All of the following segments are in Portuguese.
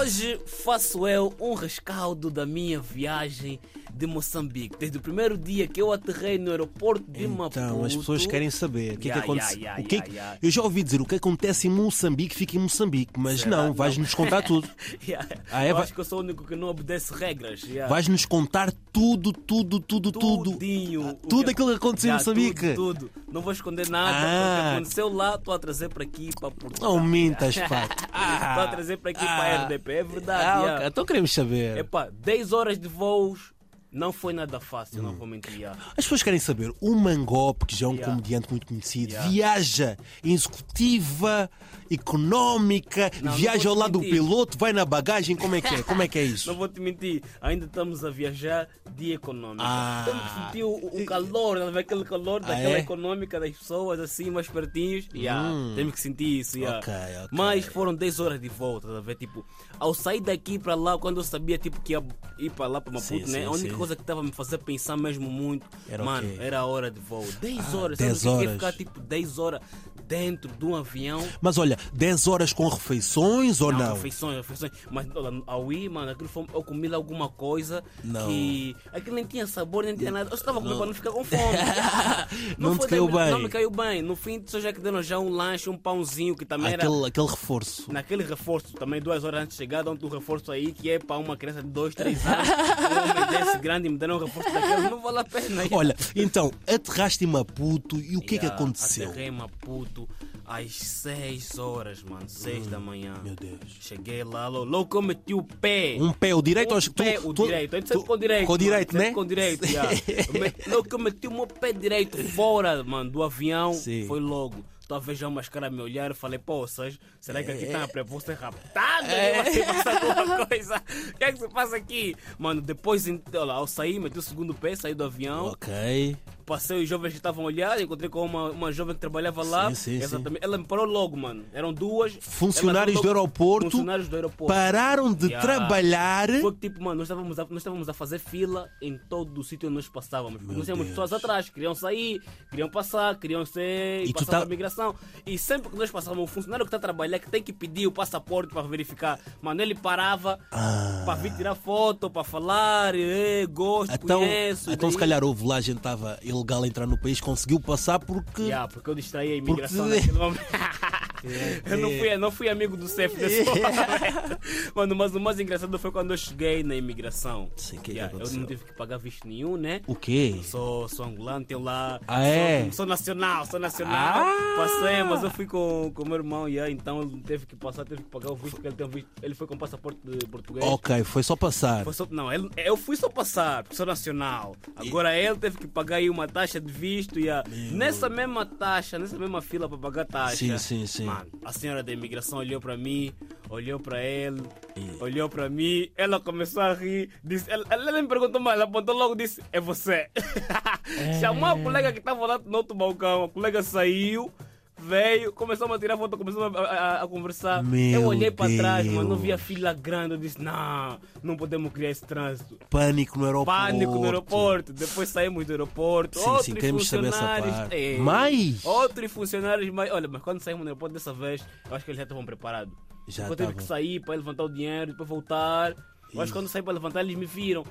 Hoje faço eu um rescaldo da minha viagem de Moçambique. Desde o primeiro dia que eu aterrei no aeroporto de Maputo. Então, as pessoas querem saber o que é Yeah, que acontece. yeah, yeah, o que é que-. Eu já ouvi dizer o que acontece em Moçambique fica em Moçambique, mas Será? não, vais-nos contar tudo. Ah, é? Vai- acho que eu sou o único que não obedece regras. Vais-nos contar tudo, tudo, tudo, tudo. Tudinho. O Tudo aquilo que aconteceu em Moçambique. Tudo, tudo. Não vou esconder nada. Ah. O que aconteceu lá, estou a trazer para aqui, para Portugal. Não mintas, pá. Estou a trazer para aqui, para a RDP. É verdade. Ah, yeah. ok. Então queremos saber. Epá, 10 horas de voos não foi nada fácil, Hum. não vou mentir. yeah. As pessoas querem saber. O Mangop, que já é um Yeah. comediante muito conhecido, Yeah. viaja em executiva, económica, Não, não viaja vou ao lado do mentir. piloto, vai na bagagem. Como é que é? Como é que é isso? Não vou te mentir, ainda estamos a viajar de econômica. Ah. Que sentir o, o calor, tá vendo? aquele calor daquela é? econômica das pessoas assim, mais pertinhos. Yeah, Hum. Temos que sentir isso. yeah. Ok, ok. Mas foram 10 horas de volta, tá a ver? Tipo, ao sair daqui para lá, quando eu sabia tipo, que ia ir para lá para Maputo, Sim, né? sim, a única sim. coisa que estava a me fazer pensar mesmo muito, Era mano, quê? era a hora de voo. 10 horas, 10 sabe? o que é horas. ficar tipo 10 horas dentro de um avião. Mas olha, 10 horas com refeições ou não? refeições, refeições. Mas olha, ao ir, mano, aquilo foi, eu comi alguma coisa Não. que. Aquilo nem tinha sabor, nem tinha nada. Eu estava comendo para não ficar com fome. Não te foi caiu bem. Não me caiu bem. No fim, só já que deram já um lanche, um pãozinho, que também era. Aquele, aquele reforço. Naquele reforço, também duas horas antes de chegar, dão-te um reforço aí que é para uma criança de 2, 3 anos. um homem desse grande e me deram um reforço daquele, não vale a pena. Olha, então, aterraste em Maputo e o que é que aconteceu? Aterrei em Maputo às 6 horas, mano, 6 da manhã. Meu Deus. Cheguei lá, lo- logo que eu meti o pé. Um pé, o direito Um acho tu- pé, o tu- direito. A tu- sempre com o direito. Com o mano. direito, Sempre né? Com o direito, yeah. Eu Logo que eu meti o meu pé direito fora, mano, do avião, Sim. foi logo. Talvez já umas caras me olharam e falei, pô, Sérgio, será que aqui É. está para você raptado? É. Vai passar alguma coisa? O que é que se passa aqui? Mano, depois, olha lá, eu saí, meti o segundo pé, saí do avião, Ok. Passei os jovens que estavam a olhar, encontrei com uma, uma jovem que trabalhava lá. Sim, sim, sim. Exatamente. Ela me parou logo, mano. Eram duas. Funcionários Ela do logo- aeroporto Funcionários do aeroporto. pararam de Yeah. trabalhar. Foi que tipo, mano, nós estávamos, a, nós estávamos a fazer fila em todo o sítio onde nós passávamos. Porque Meu nós tínhamos pessoas atrás, queriam sair, queriam passar, queriam ser E passar tá- a migração. E sempre que nós passávamos, o funcionário que está a trabalhar, que tem que pedir o passaporte para verificar, mano, ele parava Ah. para vir tirar foto, para falar, gosto, Então, conheço. então se daí- calhar houve lá, a gente estava ilegal a entrar no país, conseguiu passar porque. Yeah, porque eu distraí a imigração Porque- naquele momento. Eu não fui, não fui amigo do CEF momento. Mano, mas o mais engraçado foi quando eu cheguei na imigração. Sim, que é que Yeah, eu não tive que pagar visto nenhum, né? O quê? Sou, sou angolano, tenho lá. Ah, é? Sou, sou nacional, sou nacional. Ah! Passei, mas eu fui com o meu irmão, yeah, então ele teve que passar, teve que pagar o visto, porque ele, tem um visto, ele foi com passaporte de português. Ok, foi só passar. Foi só- não, ele- eu fui só passar, porque sou nacional. Agora ele teve que pagar aí uma taxa de visto e a- nessa mesma taxa, nessa mesma fila para pagar taxa. Sim, sim, sim. Mano, a senhora da imigração olhou para mim, olhou para ele, olhou para mim, ela começou a rir, disse, ela, ela me perguntou mais, ela apontou logo e disse, é você. Chamou a colega que estava lá no outro balcão, a colega saiu. Veio, começou a tirar foto, começou a, a- a conversar. Meu eu olhei para trás, mano, não Deus. via fila grande. Eu disse: Não, não podemos criar esse trânsito. Pânico no aeroporto. Pânico no aeroporto. Depois saímos do aeroporto. Sim, sim, outros queremos saber essa funcionários. parte. Ei, Mais? Outros funcionários. Mas, olha, mas quando saímos do aeroporto dessa vez, eu acho que eles já estavam preparados. Já eu estavam. que sair para levantar o dinheiro, depois voltar. Eu acho que quando saí para levantar, eles me viram.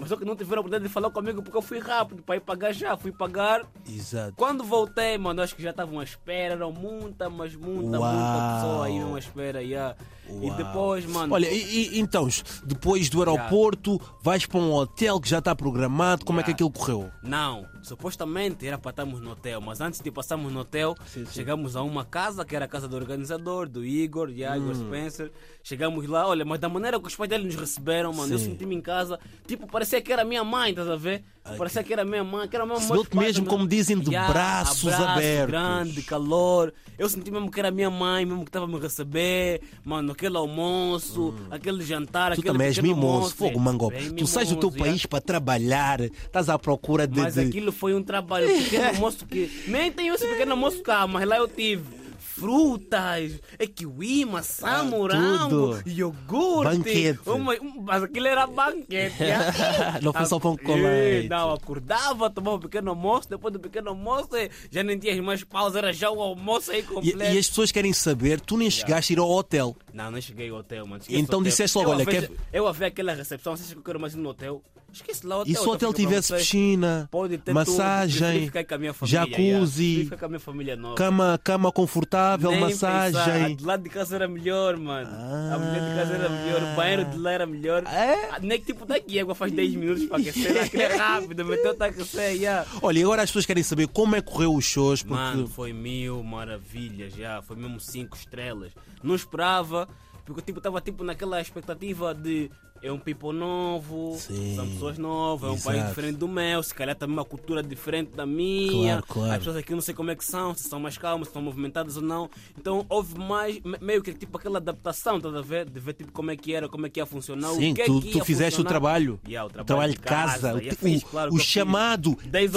Mas só que não tiveram a oportunidade de falar comigo porque eu fui rápido para ir pagar já. Fui pagar. Exato. Quando voltei, mano, acho que já estavam à espera. Eram muita, mas muita, muita Uau. pessoa aí à espera. yeah. E depois, mano. Olha, e, e- então, depois do aeroporto, vais para um hotel que já está programado, como é que aquilo correu? Não, supostamente era para estarmos no hotel, mas antes de passarmos no hotel, Sim, sim. chegamos a uma casa que era a casa do organizador, do Igor, de Igor Hum. Spencer. Chegamos lá, olha, mas da maneira que os pais dele nos receberam, mano, eu Sim. senti-me em casa, tipo, parecia que era minha mãe, estás a ver? Parecia que era minha mãe, que era minha mãe. Recebeu-te mesmo, como dizem, de braços abertos. grande, calor. Eu senti mesmo que era minha mãe, mesmo que estava a me receber, mano, aquele almoço, aquele jantar, Hum. Tu aquele também és mimoso, almoço, fogo, é, Mango. bem Tu sais do teu yeah. país para trabalhar, estás à procura de. Mas de- aquilo foi um trabalho, um pequeno almoço que. Nem tenho esse pequeno almoço cá, mas lá eu tive. frutas, é kiwi, maçã, Ah, morango, tudo. iogurte. Banquete. Uma- um- mas aquilo era banquete. ah. Não foi só pão com leite. Não, acordava, tomava um pequeno almoço, depois do pequeno almoço já nem tinha mais pausa, era já o almoço aí E, completo. e as pessoas querem saber, tu nem chegaste a ir ao hotel. Não, não cheguei ao hotel, mano. Então hotel. disseste logo, Eu olha, quer- Eu a ver aquela recepção, você acha que eu quero mais ir no hotel? Esquece lá o hotel. E se o eu hotel tivesse piscina, massagem, ficar com a minha família, jacuzzi, yeah. A cama, cama confortável, Nem pensar. A massagem. de lá de casa era melhor, mano. A mulher de casa era melhor. O banheiro de lá era melhor. É? Ah, Nem que tipo daqui, a água faz 10 minutos para aquecer. Aquilo é rápido, meteu tá aquecer, yeah. Olha, e agora as pessoas querem saber como é que correu os shows, porque Mano, foi mil maravilhas já, foi mesmo cinco estrelas. Não esperava, porque tipo, estava tipo naquela expectativa de é um people novo, Sim. são pessoas novas, é um Exato. país diferente do meu, se calhar também uma cultura diferente da minha. Claro, claro. As pessoas aqui não sei como é que são, se são mais calmas, se estão movimentadas ou não. Então houve mais, me- meio que tipo aquela adaptação, estás a ver? De ver tipo como é que era, como é que ia funcionar. Sim, o que é tu, que tu fizeste o funcionar. trabalho. Yeah, o o trabalho de de casa, casa, o, o- claro o que chamado 10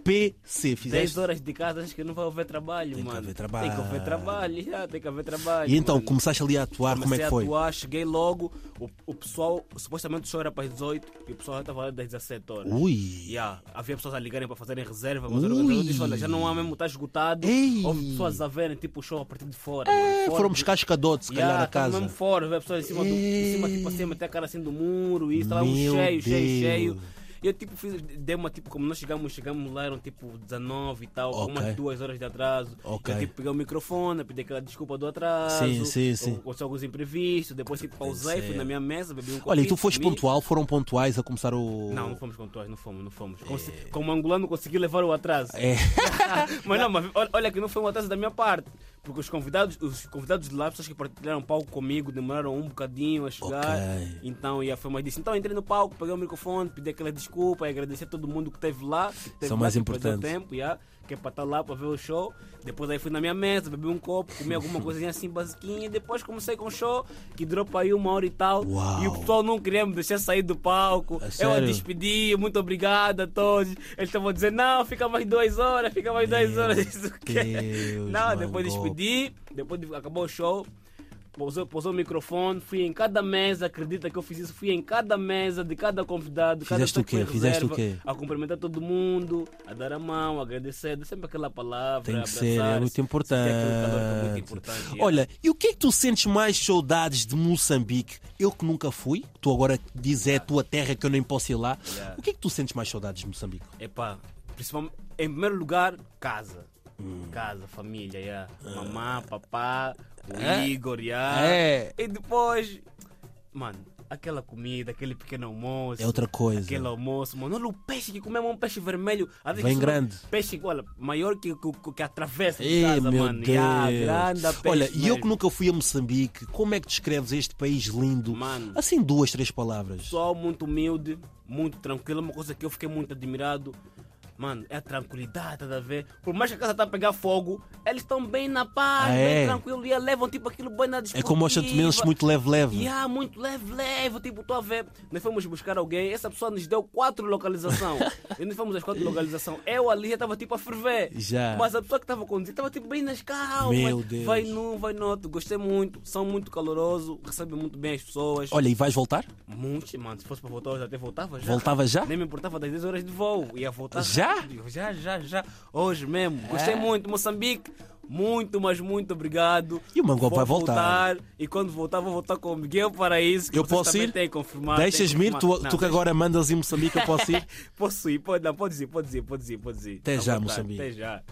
horas. TPC. 10 Fizeste? horas de casa, acho que não vai haver trabalho, Tem que mano. haver trabalho. Tem que haver trabalho, já, tem que haver trabalho. E então, mano. começaste ali a atuar, como é Comecei que a foi? atuar, cheguei logo, o, o pessoal, supostamente o show era para as 18 e o pessoal já estava lá das 17 horas. Ui. Yeah, havia pessoas a ligarem para fazerem reserva, mas organizador disse: Olha, já não há mesmo, está esgotado. Ei. Houve pessoas a verem tipo o show a partir de fora. É, fora foram buscar escadote, se calhar, Yeah, na casa. mesmo fora, ver pessoas em cima, do, em cima tipo assim, a meter a cara assim do muro, e isso, estava um cheio, cheio, Deus. cheio. E eu tipo fiz, dei uma tipo, como nós chegamos, chegamos lá, eram tipo 19 e tal, com Ok. umas duas horas de atraso. Ok. Eu tipo peguei o microfone, pedi aquela desculpa do atraso. Sim, sim, sim. Aconteceu alguns imprevistos, depois tipo pausei, fui na minha mesa, bebi um copinho. Olha, e tu foste pontual, foram pontuais a começar o. Não, não fomos pontuais, não fomos, não fomos. Conse- Como angolano consegui levar o atraso. É. mas não, mas olha que não foi um atraso da minha parte. Porque os convidados, os convidados de lá, pessoas que partilharam palco comigo, demoraram um bocadinho a chegar. Ok. Então, ia foi mais disso. Então, entrei no palco, peguei o microfone, pedi aquela desculpa e agradecer a todo mundo que esteve lá. Que esteve São lá, mais importantes. tempo, yeah, que é para estar lá para ver o show. Depois aí fui na minha mesa, bebi um copo, comi alguma coisinha assim basiquinha. E depois comecei com o show, que durou para aí uma hora e tal. Uau. E o pessoal não queria me deixar sair do palco. A Eu a despedi, muito obrigado a todos. Eles estavam dizendo, não, fica mais duas horas, fica mais duas Meu horas. Isso o quê? Deus, Não, depois despedi, depois de- acabou o show. Pousou, pousou o microfone, fui em cada mesa, acredita que eu fiz isso, fui em cada mesa de cada convidado, cada Fizeste o pessoa que quê? Fizeste o quê? A cumprimentar todo mundo, a dar a mão, a agradecer, dar sempre aquela palavra. Tem que ser, é muito calor que é muito importante. importante. yeah. Olha, e o que é que tu sentes mais saudades de Moçambique? Eu que nunca fui, tu agora dizes é a tua terra que eu nem posso ir lá. Yeah. O que é que tu sentes mais saudades de Moçambique? Epá, principalmente, em primeiro lugar, casa. Hum. Casa, família, yeah. mamã, papá, o É? Igor, yeah. É. E depois, mano, aquela comida, aquele pequeno almoço. É outra coisa. Aquele almoço, mano. Olha o peixe que comemos, um peixe vermelho. Bem isso- grande. Peixe, olha, maior que, que, que atravessa de Ei, casa, meu mano. Deus. Yeah, Olha, e eu que nunca fui a Moçambique, como é que descreves este país lindo? Mano. Assim, duas, três palavras. Pessoal muito humilde, muito tranquilo. Uma coisa que eu fiquei muito admirado. Mano, é a tranquilidade, tá a ver? Por mais que a casa tá a pegar fogo, eles estão bem na paz, Ah, bem é? tranquilo. E levam tipo aquilo bem na É desportiva. como os santomenses, muito leve-leve. Yeah, muito leve, leve. Tipo, tô a ver. Nós fomos buscar alguém, essa pessoa nos deu quatro localização. e nós fomos às quatro localização. Eu ali já estava tipo a ferver. Já. Mas a pessoa que estava conduzindo estava tipo bem nas calmas. Meu Deus. Vai num, vai no outro. Gostei muito. São muito calorosos, recebem muito bem as pessoas. Olha, e vais voltar? Muito, mano. Se fosse para voltar, eu já até voltava já. Voltava já? Nem me importava das 10 horas de voo. Ia voltar. Já? Já, já, já. Hoje mesmo. Gostei É. muito. Moçambique. Muito, mas muito obrigado. E o Mango Vou vai voltar. E quando voltar, vou voltar com o Miguel Paraíso. Que Eu posso ir? Têm confirmado, Deixas-me ir? Tu, confirmado. tu que Não, agora mandas em Moçambique, eu posso ir? Posso ir, pode, não, pode ir, pode ir, pode ir, pode ir. Até já, vontade, Moçambique. Até já.